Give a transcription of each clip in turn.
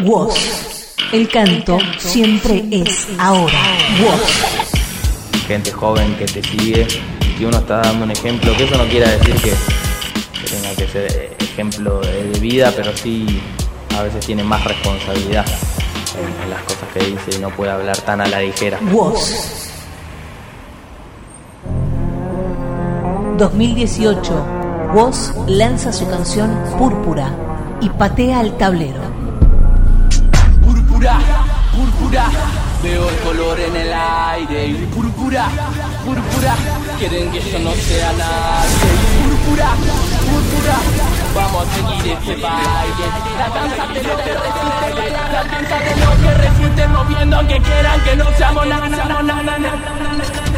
Woz. El canto siempre es ahora. Woz. Gente joven que te sigue, que uno está dando un ejemplo, que eso no quiere decir que, tenga que ser ejemplo de vida, pero sí a veces tiene más responsabilidad en, las cosas que dice y no puede hablar tan a la ligera. Woz. 2018, Woz lanza su canción Púrpura y patea el tablero. Púrpura, púrpura, veo el color en el aire. Y púrpura, púrpura, quieren que yo no sea nadie. Púrpura, púrpura, vamos a seguir este baile. La danza de lo que refute, la danza de lo que moviendo aunque quieran que no seamos nada.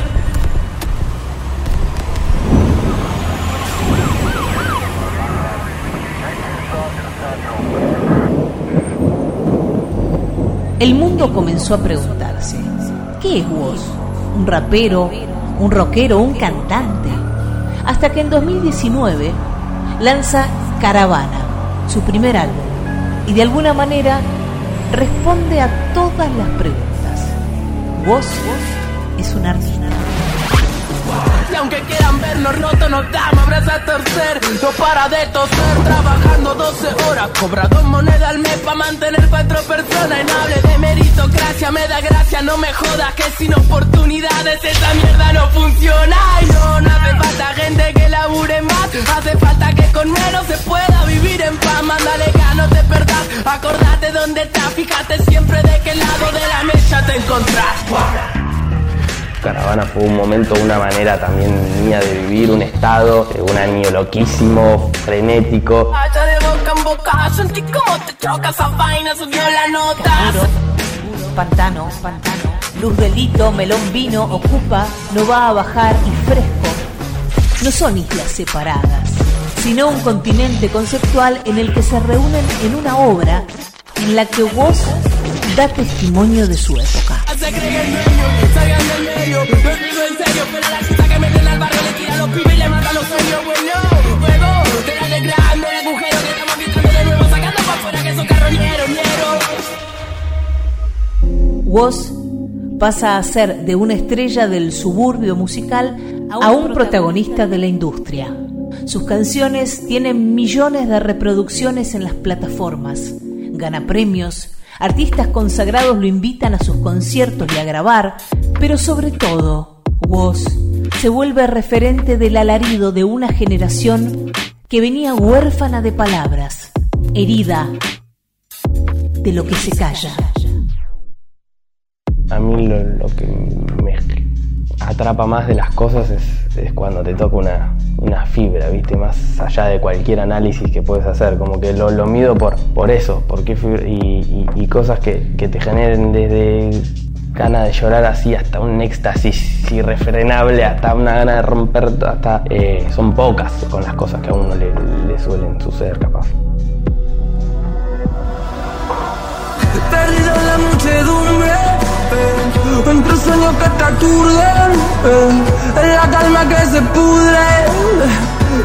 El mundo comenzó a preguntarse, ¿qué es Woz? ¿Un rapero? ¿Un rockero? ¿Un cantante? Hasta que en 2019 lanza Caravana, su primer álbum, y de alguna manera responde a todas las preguntas. Woz es un artista. Aunque quieran vernos rotos, nos damos abrazos a torcer. No para de toser, trabajando 12 horas. Cobra dos monedas al mes para mantener cuatro personas. Y no hable de meritocracia, me da gracia, no me jodas. Que sin oportunidades esa mierda no funciona. Y no, no hace falta gente que labure más. Hace falta que con menos se pueda vivir en paz. Mándale no te perdás. Acordate dónde estás, fíjate siempre de qué lado de la mesa te encontrás. Caravana fue un momento, una manera también mía de vivir, un estado, eh, un año loquísimo, frenético. Allá de boca en boca, sentí como te choca esa vaina, subió la nota. Pantano, pantano, luz delito, melón vino, ocupa, no va a bajar y fresco. No son islas separadas, sino un continente conceptual en el que se reúnen en una obra en la que vos da testimonio de su época. Woz pasa a ser de una estrella del suburbio musical a un protagonista de la industria. Sus canciones tienen millones de reproducciones en las plataformas, gana premios, Artistas consagrados lo invitan a sus conciertos y a grabar, pero sobre todo, Woz se vuelve referente del alarido de una generación que venía huérfana de palabras, herida de lo que se calla. A mí lo, que me atrapa más de las cosas es, cuando te toca una, una, fibra, ¿viste? Más allá de cualquier análisis que puedes hacer. Como que lo, mido por, por eso, por qué y, y, cosas que, que, te generen desde gana de llorar así hasta un éxtasis irrefrenable, hasta una gana de romper, hasta eh, son pocas con las cosas que a uno le suelen suceder capaz. Entre sueños que te aturden, en la calma que se pudre.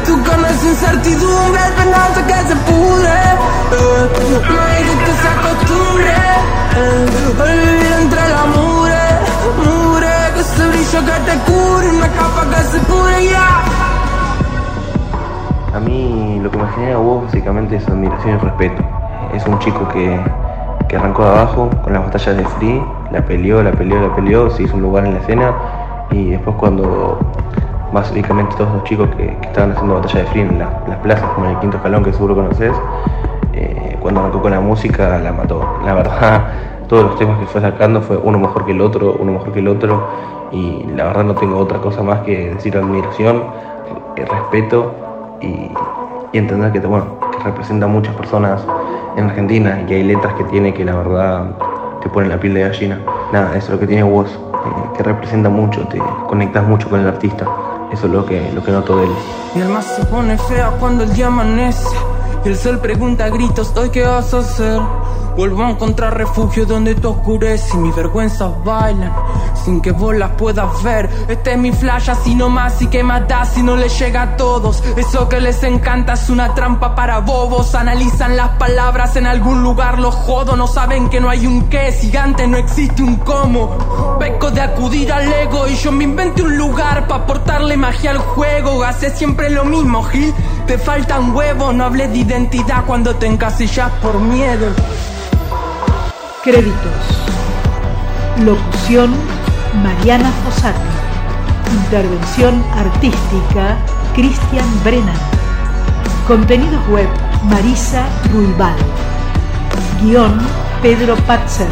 Tu cama es incertidumbre, esperanza que se pudre. No hay que se acostumbre a vivir entre la mure, mure, que ese brillo que te cubre, una capa que se pudre ya. A mí lo que me genera vos básicamente es admiración y respeto. Es un chico que que arrancó de abajo con las batallas de Free, la peleó, la peleó, la peleó, se hizo un lugar en la escena y después cuando básicamente todos los chicos que, estaban haciendo batalla de Free en las plazas como en el quinto escalón que seguro conoces, eh, cuando arrancó con la música la mató. La verdad, todos los temas que fue sacando fue uno mejor que el otro, uno mejor que el otro y la verdad no tengo otra cosa más que decir admiración, eh, respeto y, entender que, bueno, que representa a muchas personas en Argentina y que hay letras que tiene que la verdad te ponen la piel de gallina. Nada, eso es lo que tiene vos, eh, que representa mucho, te conectas mucho con el artista. Eso es lo que, lo que noto de él. Mi alma se pone fea cuando el día amanece. Y el sol pregunta a gritos, ¿hoy qué vas a hacer? Vuelvo a encontrar refugio donde te oscurece y mis vergüenzas bailan sin que vos las puedas ver. Este es mi flash así nomás y que mata si no les llega a todos. Eso que les encanta es una trampa para bobos. Analizan las palabras en algún lugar, los jodo. No saben que no hay un qué, gigante no existe un cómo. Peco de acudir al ego y yo me inventé un lugar para aportarle magia al juego. Hace siempre lo mismo, Gil. Te faltan huevos, no hables de identidad cuando te encasillas por miedo. Créditos. Locución Mariana Fossati. Intervención artística Cristian Brennan. Contenidos web Marisa Ruibal. Guión Pedro Patzer.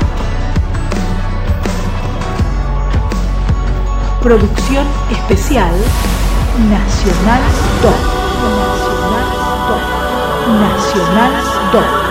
Producción especial Nacional 2. Nacional 2. Nacional 2.